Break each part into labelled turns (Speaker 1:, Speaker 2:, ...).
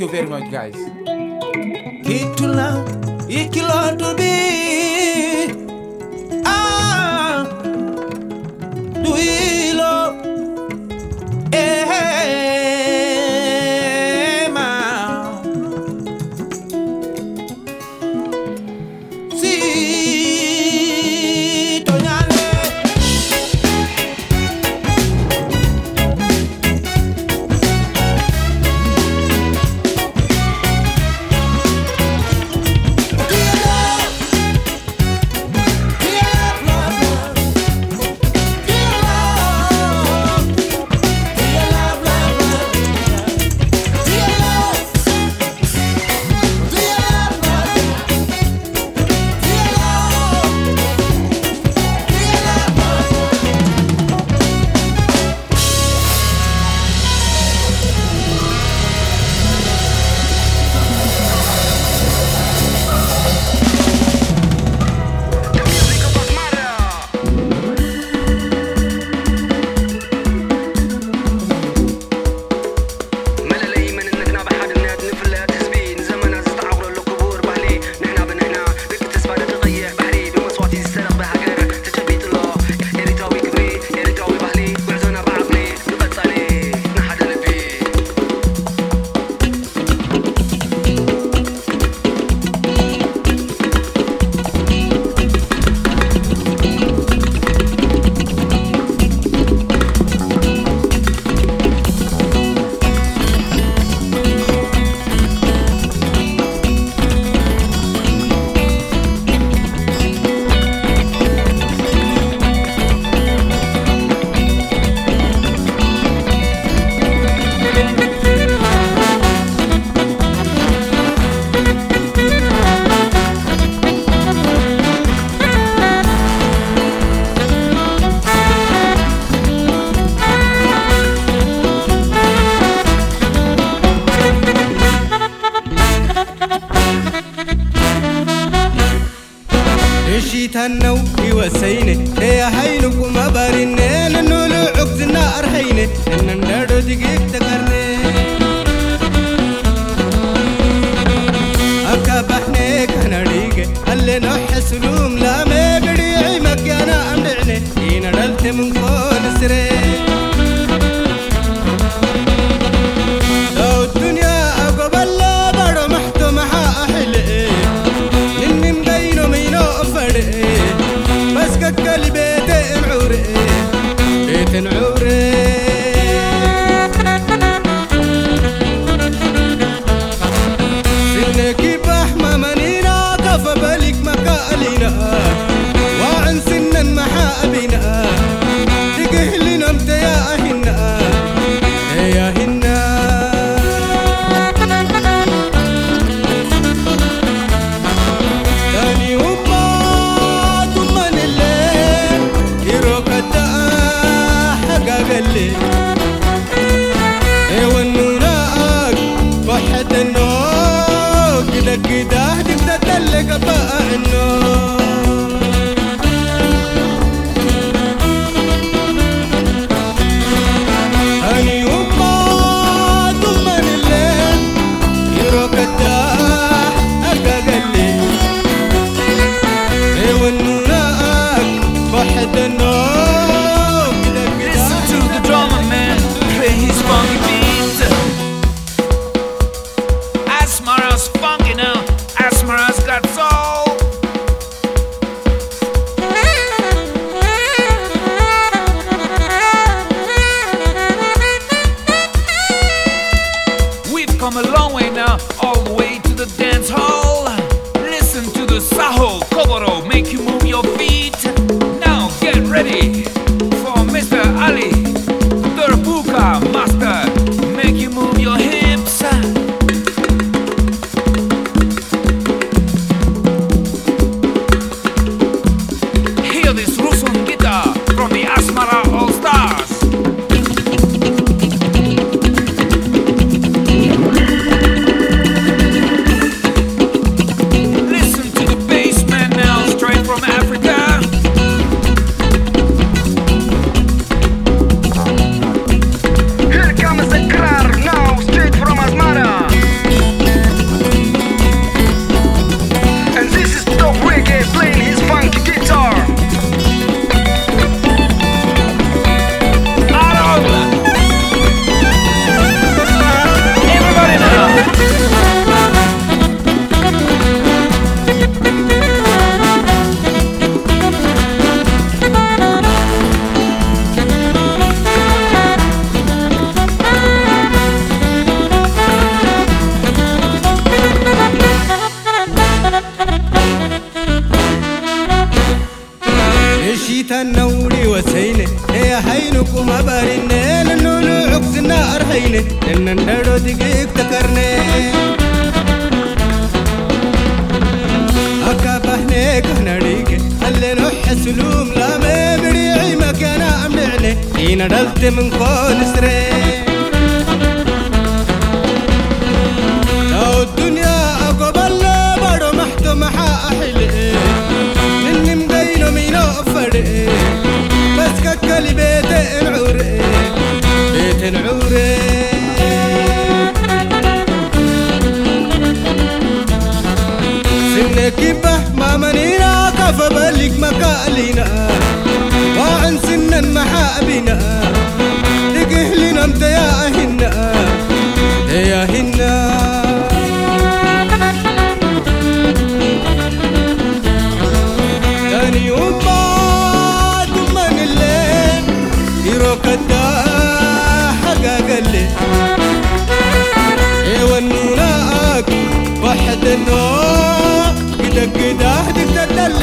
Speaker 1: you
Speaker 2: very much, guys.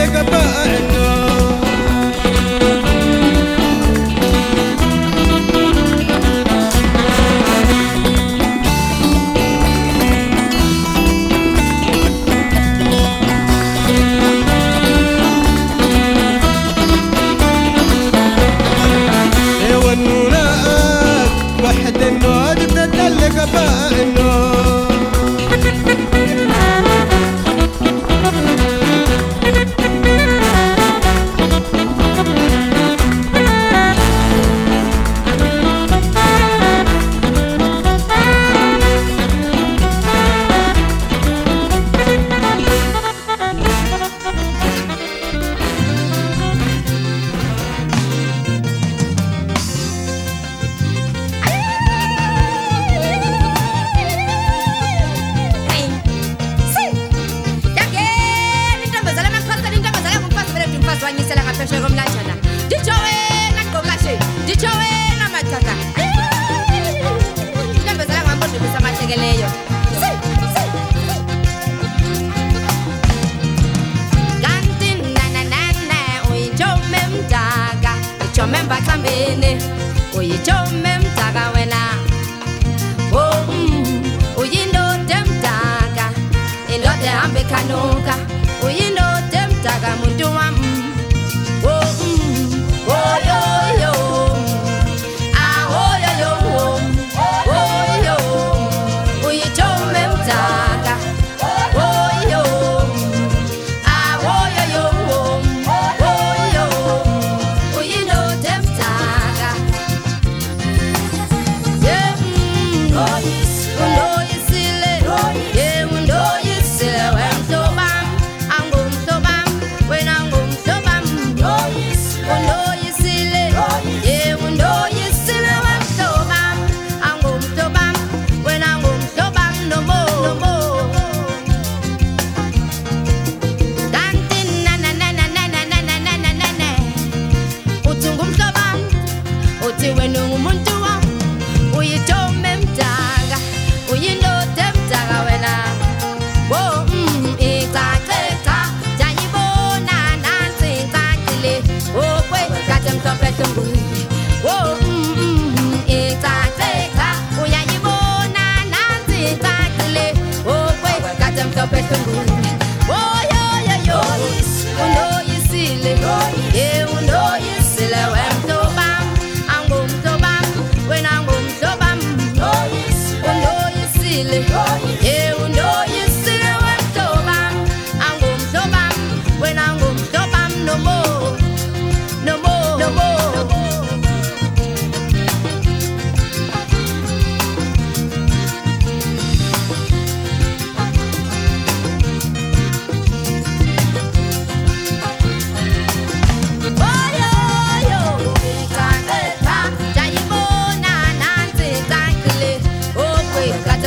Speaker 3: Take a button.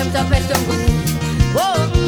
Speaker 3: them to
Speaker 4: best
Speaker 5: of
Speaker 6: good. Whoa.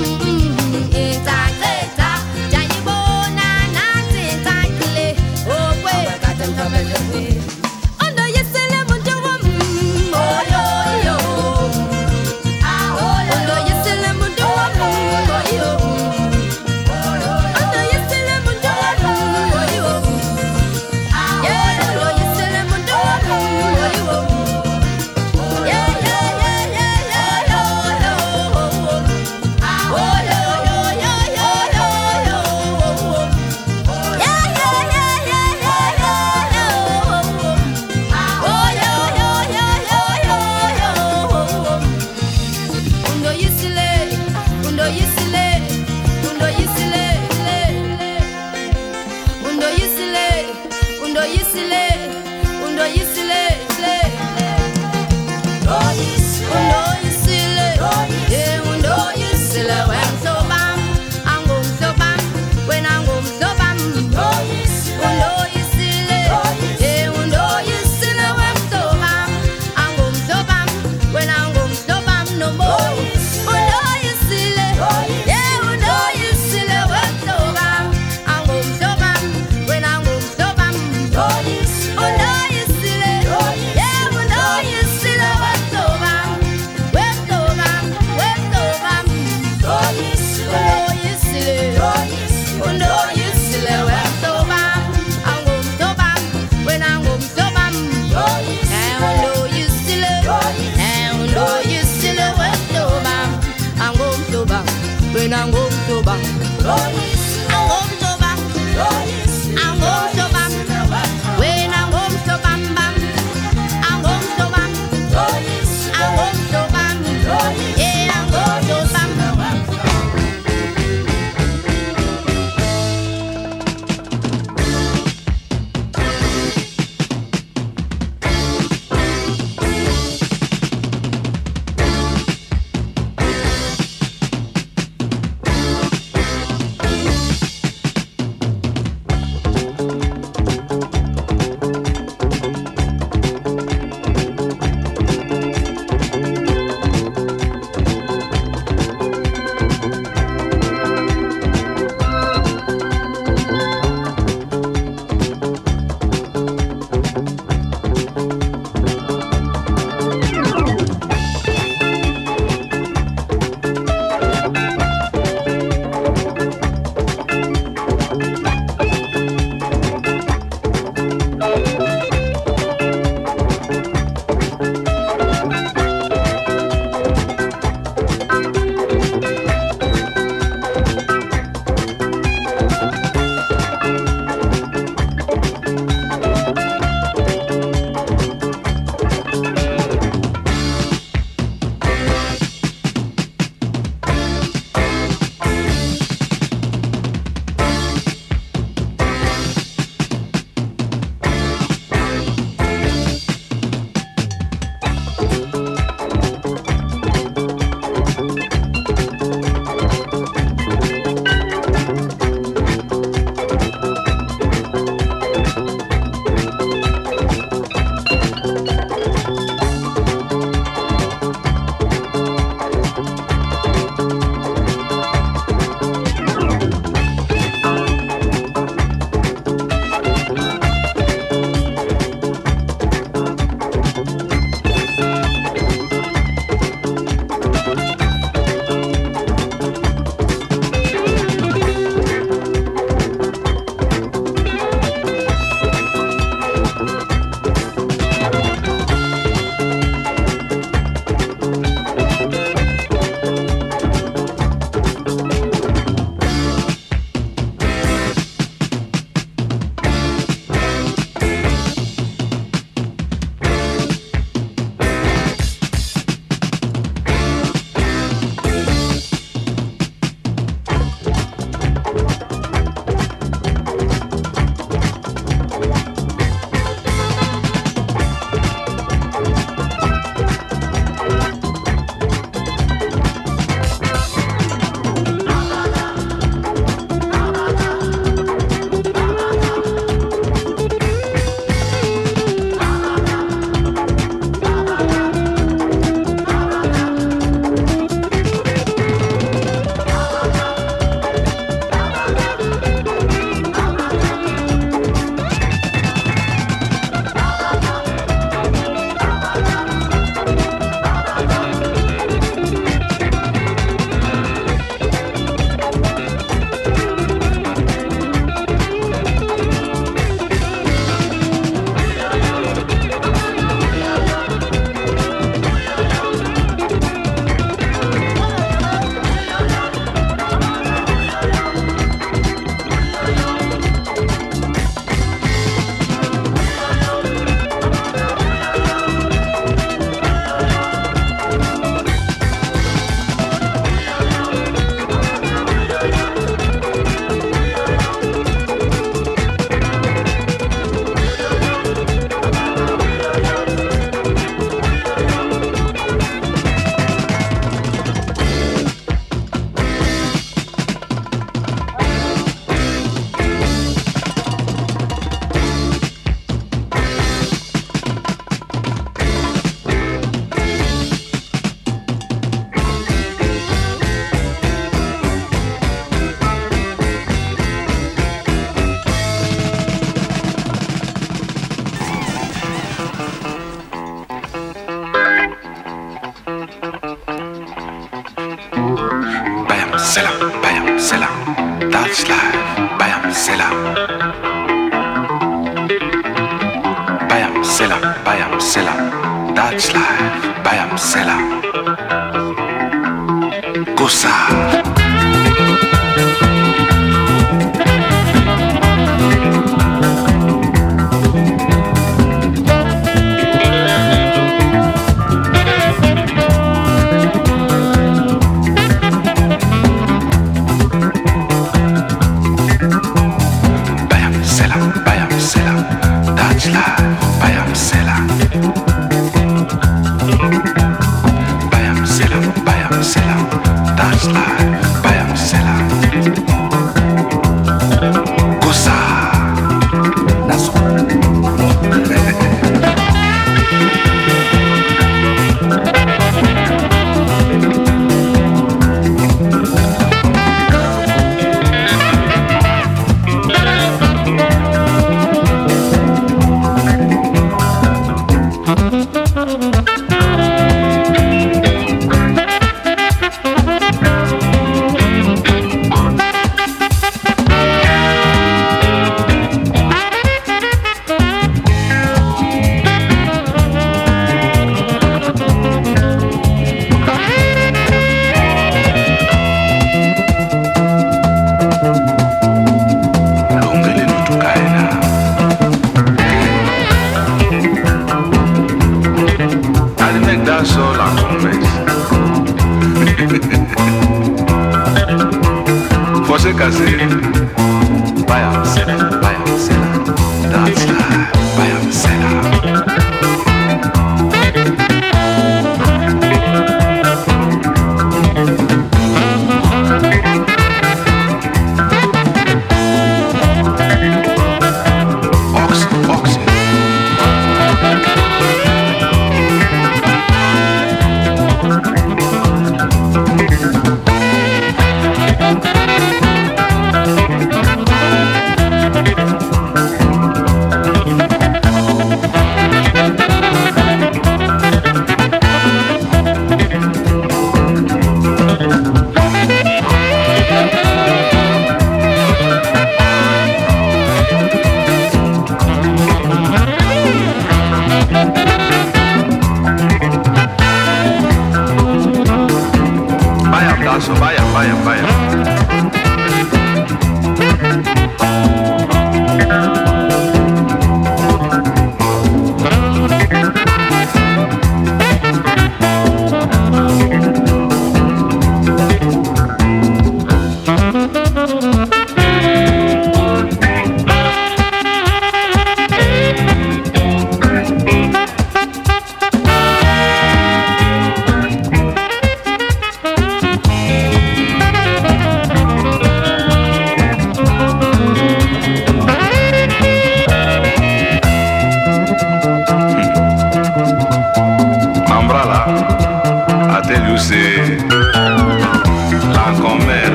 Speaker 6: Bayam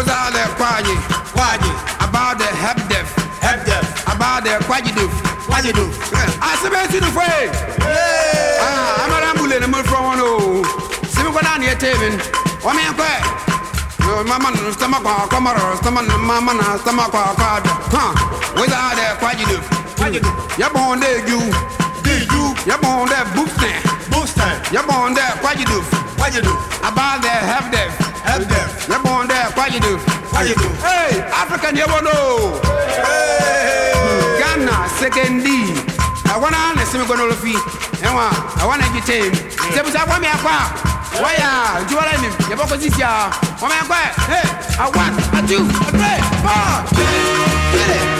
Speaker 6: Who's all the
Speaker 7: kwaji? Kwaji. About the help def.
Speaker 5: Help def.
Speaker 7: About the kwaji
Speaker 5: doof. Kwaji doof.
Speaker 7: I see me see the way. Ah, I'm a rambule, I'm from one oh. See me go down here, Tavin. What me a mama na stama kwa kamara stama na mama na stama kwa kada ha
Speaker 5: weza ade kwaji do
Speaker 7: ya bon de ju
Speaker 5: de ju
Speaker 7: ya bon de booster
Speaker 5: booster
Speaker 7: ya bon de kwaji do
Speaker 5: kwaji do
Speaker 7: about the have the you do?
Speaker 5: How you do?
Speaker 7: Hey, African, you wanna know? Hey, Ghana, second D. I wanna listen to Gono Luffy. I wanna get uh, him. Say, but I want me a car. Why are you want him? You're not going to see ya. Hey, I want, I do, I pray, four, three, three.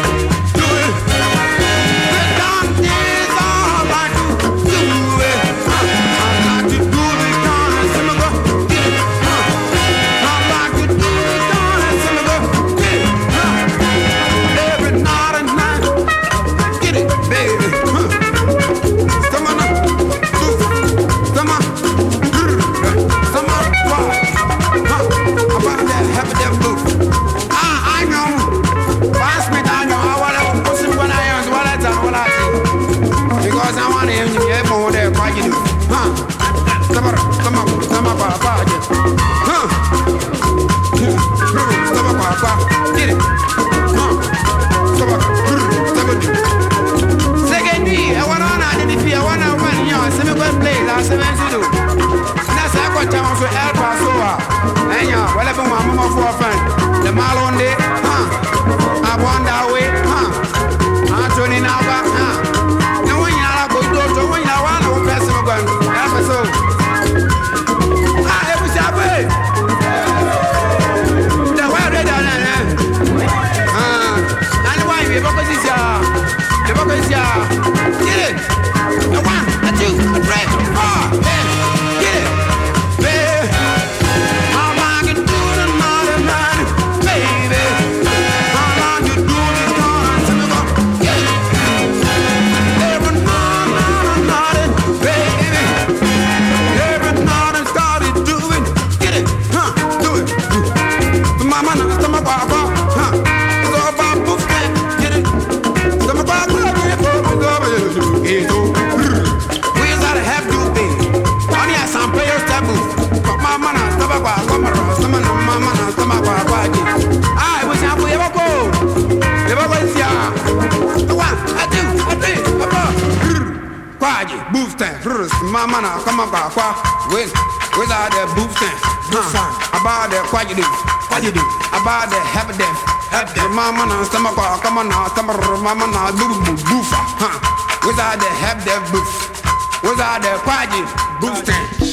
Speaker 7: mama na stomach come on now stomach mama na boof boof boof huh. Without the help the
Speaker 8: boost, without the
Speaker 9: quaji boosting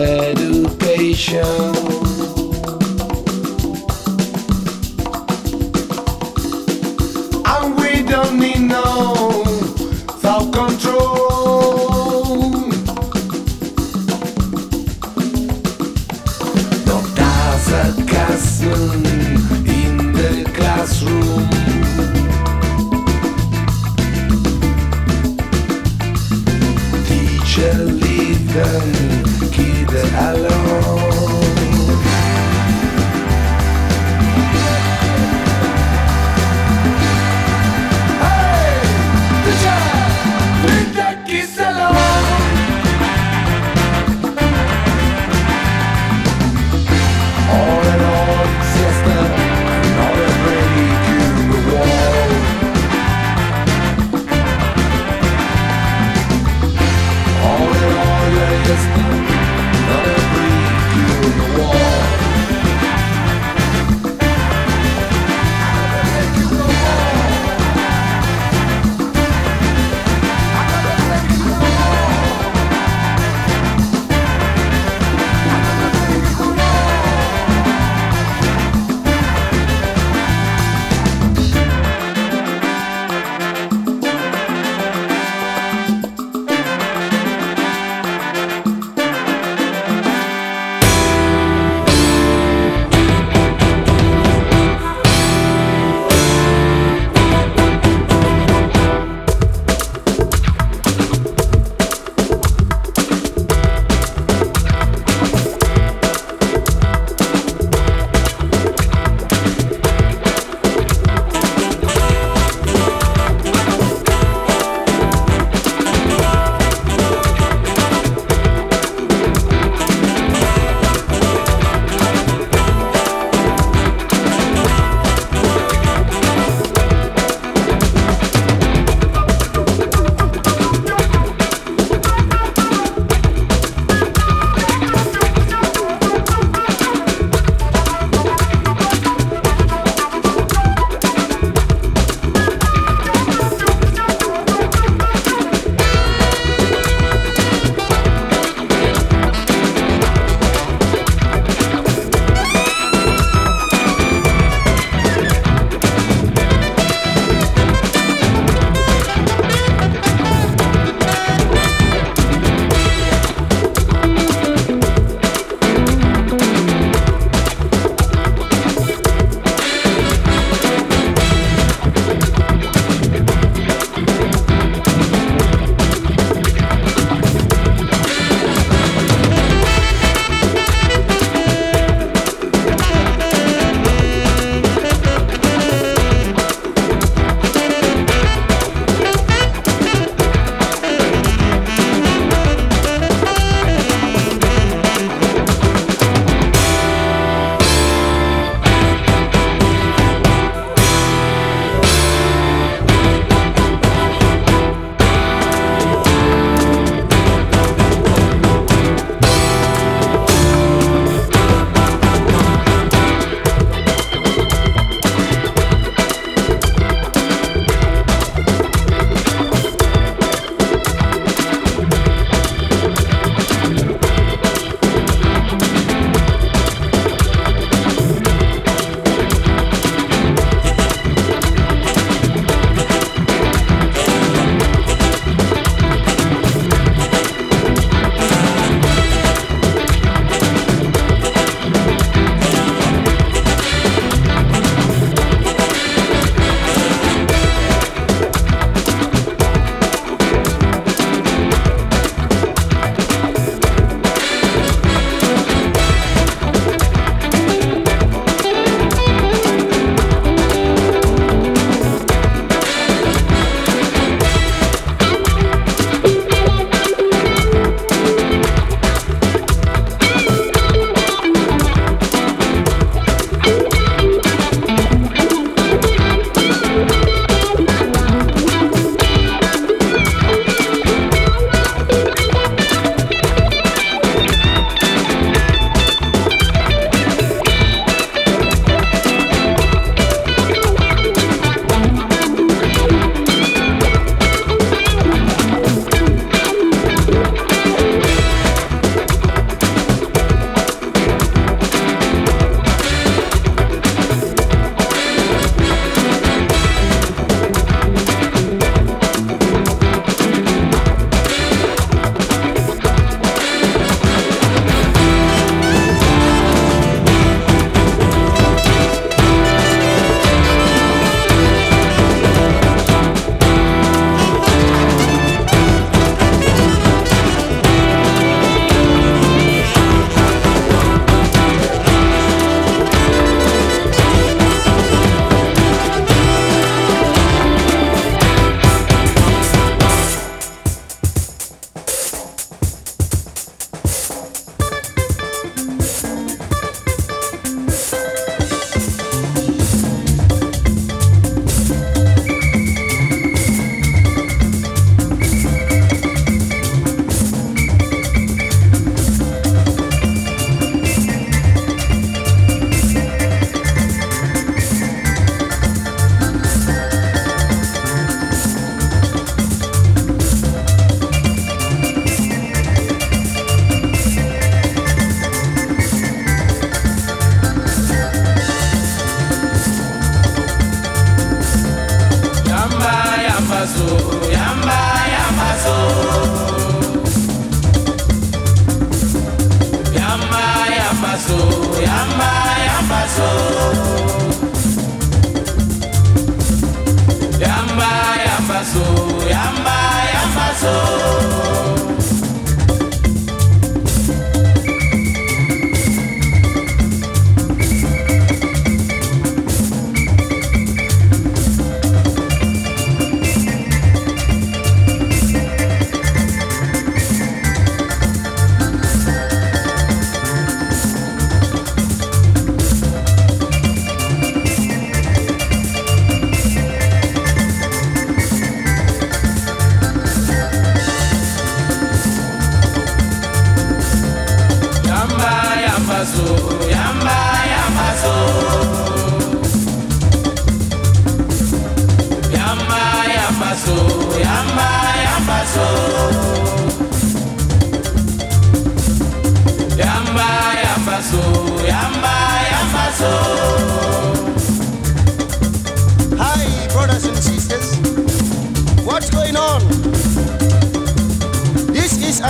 Speaker 9: education.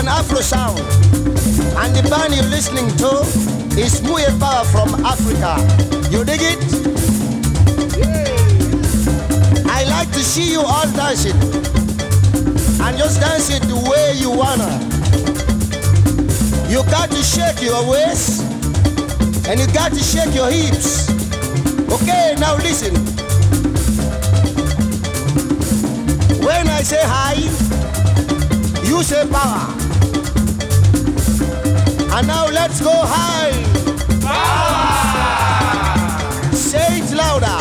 Speaker 9: An Afro sound, and the band you're listening to is Muye from Africa. You dig it? I like to see you all dancing, and just dance it the way you wanna. You got to shake your waist, and you got to shake your hips. Okay, now listen. When I say hi, you say power. And now let's go high. Power. Say it louder.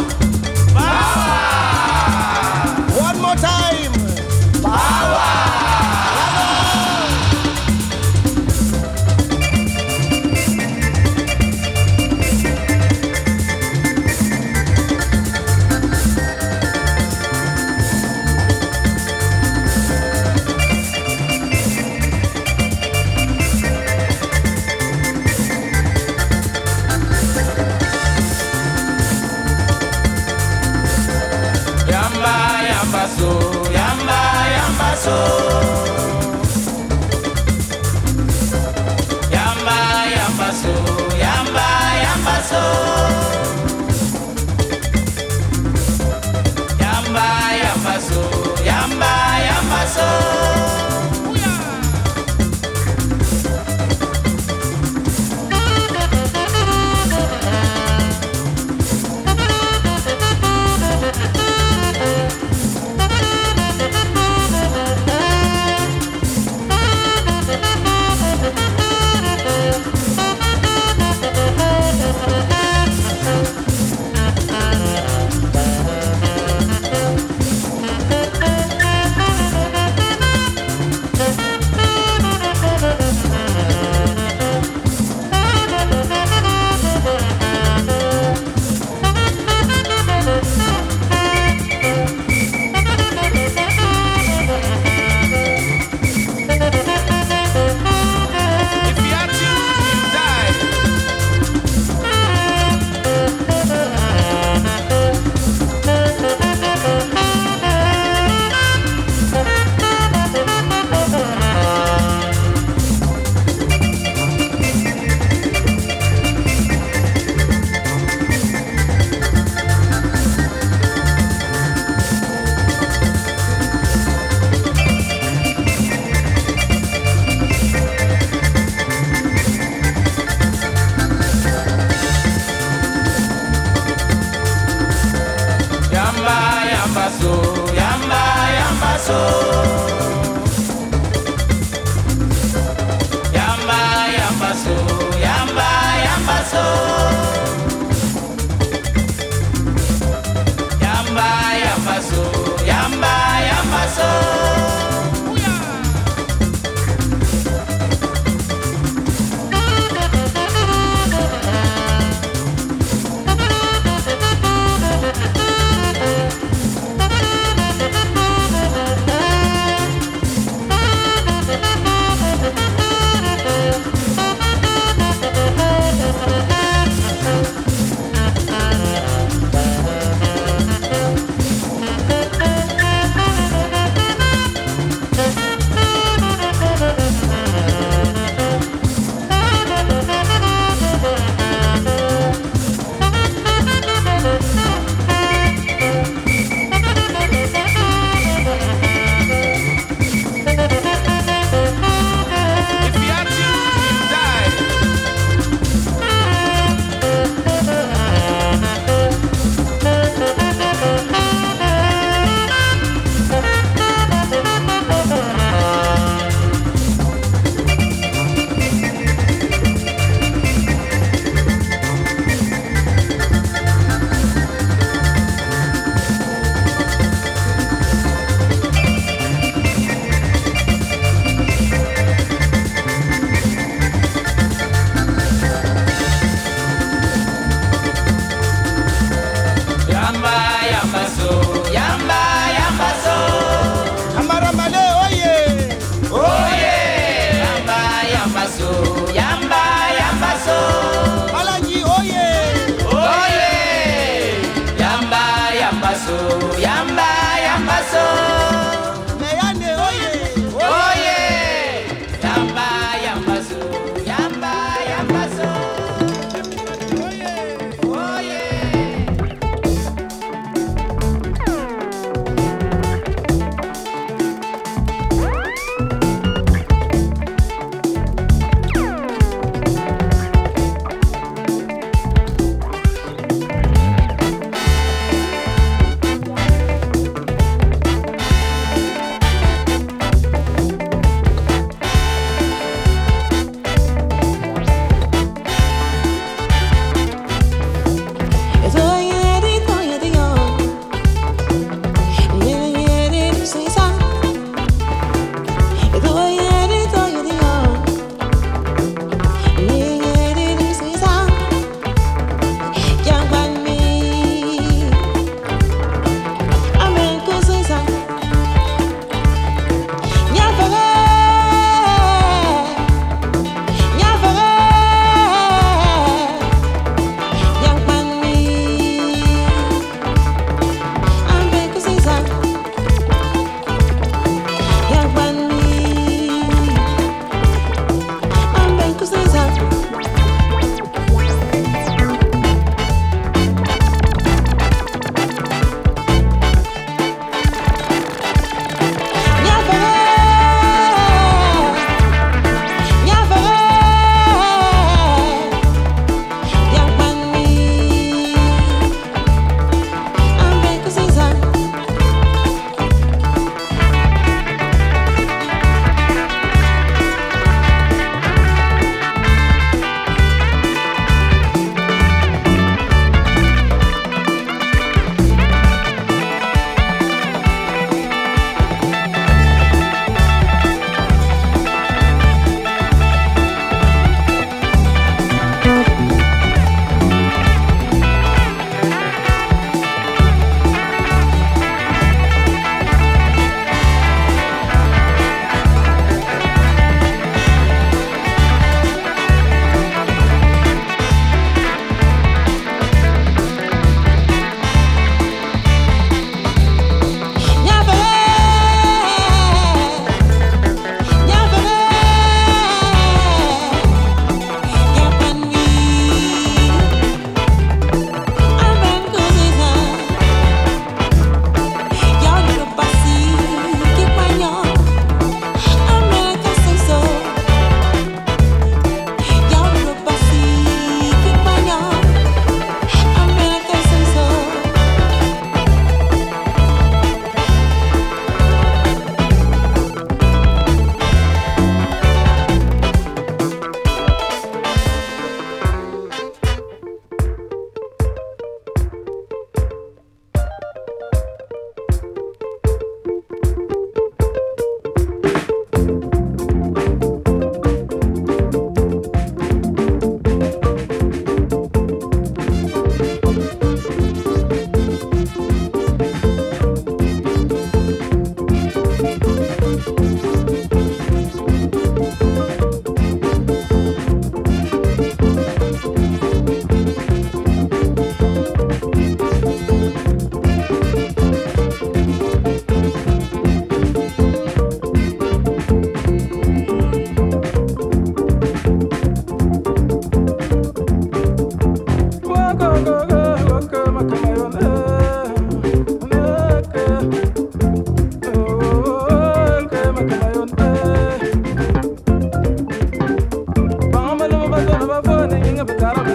Speaker 5: Yamba yamba so, yamba, yamba so.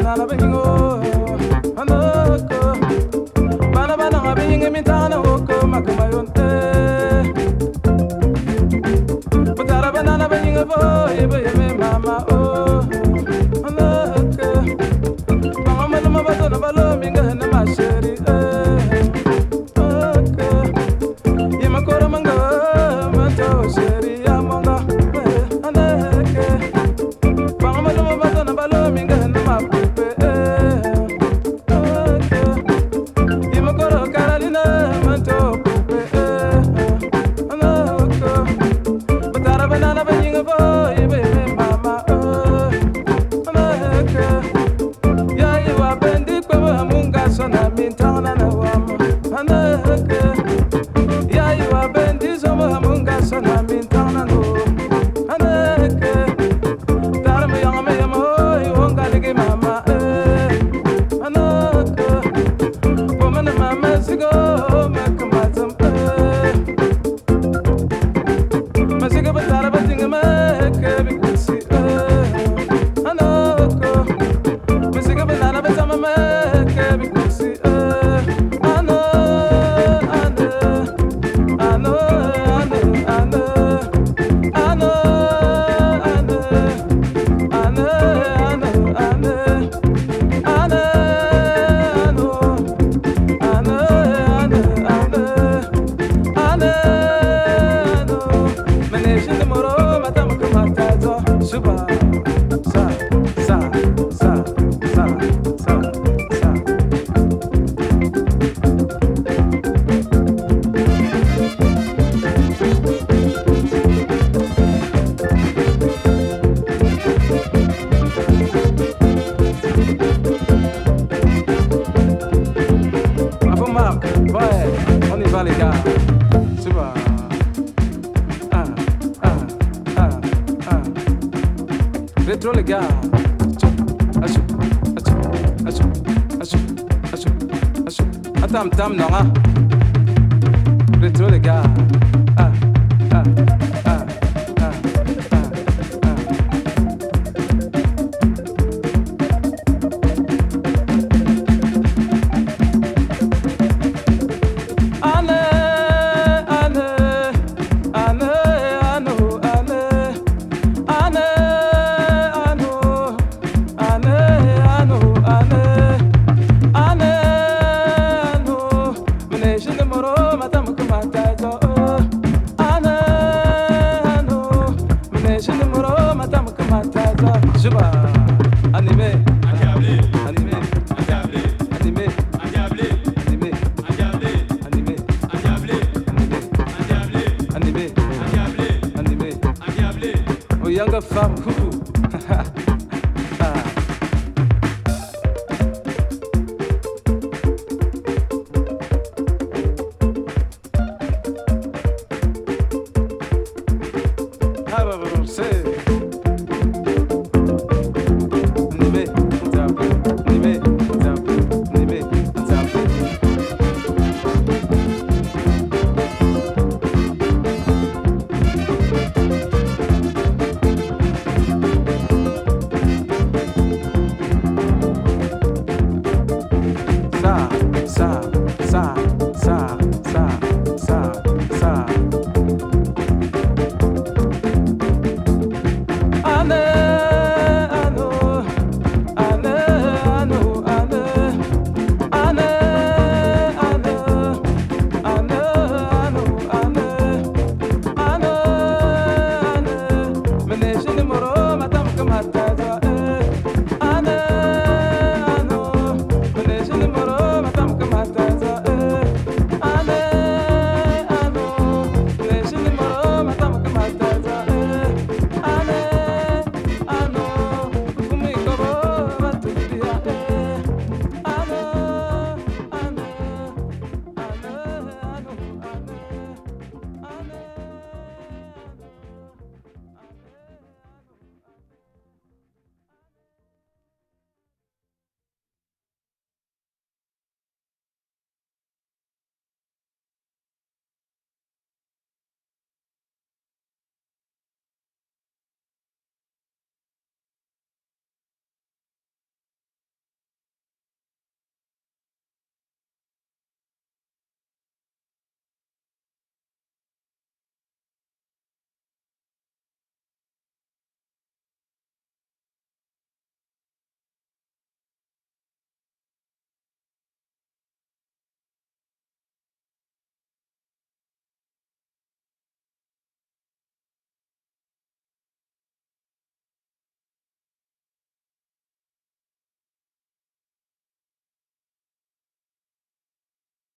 Speaker 5: na na bengo tam tam nonga. Plutôt
Speaker 10: les gars.